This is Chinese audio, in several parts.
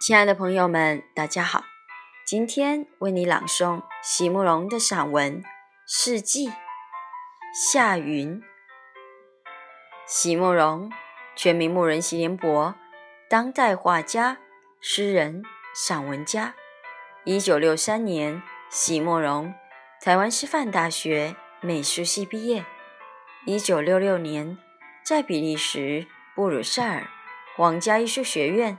亲爱的朋友们，大家好！今天为你朗诵席慕容的散文《四季》。夏云。席慕容，全名慕仁席联博，当代画家、诗人、散文家。一九六三年，席慕容台湾师范大学美术系毕业。一九六六年，在比利时布鲁塞尔皇家艺术学院。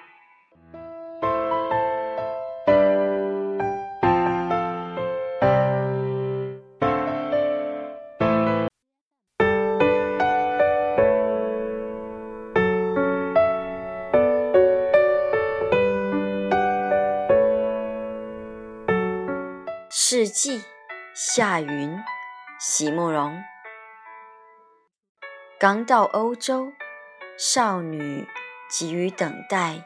世纪夏云，席慕容。刚到欧洲，少女急于等待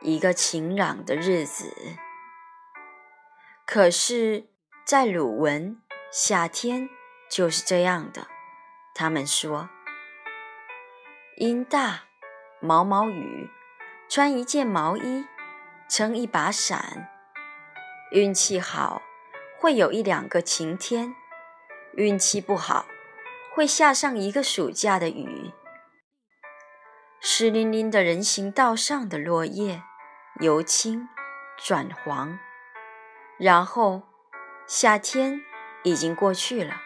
一个晴朗的日子。可是，在鲁文，夏天就是这样的。他们说，阴大，毛毛雨，穿一件毛衣，撑一把伞，运气好。会有一两个晴天，运气不好，会下上一个暑假的雨。湿淋淋的人行道上的落叶由青转黄，然后夏天已经过去了。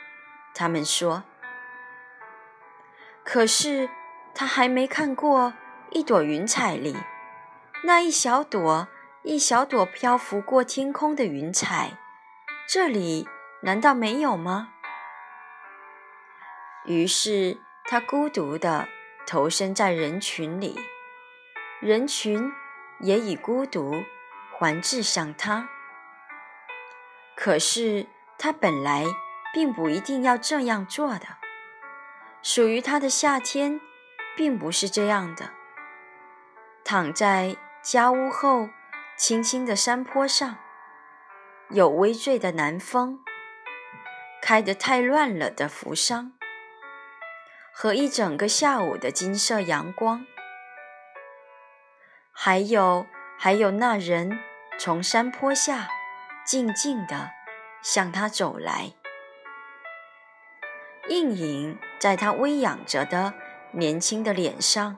他们说，可是他还没看过一朵云彩里那一小朵一小朵漂浮过天空的云彩。这里难道没有吗？于是他孤独地投身在人群里，人群也以孤独环峙向他。可是他本来并不一定要这样做的。属于他的夏天，并不是这样的。躺在家屋后青青的山坡上。有微醉的南风，开得太乱了的扶桑，和一整个下午的金色阳光，还有还有那人从山坡下静静地向他走来，映影在他微仰着的年轻的脸上，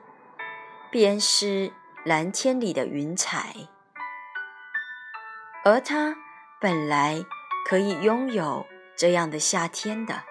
便是蓝天里的云彩，而他。本来可以拥有这样的夏天的。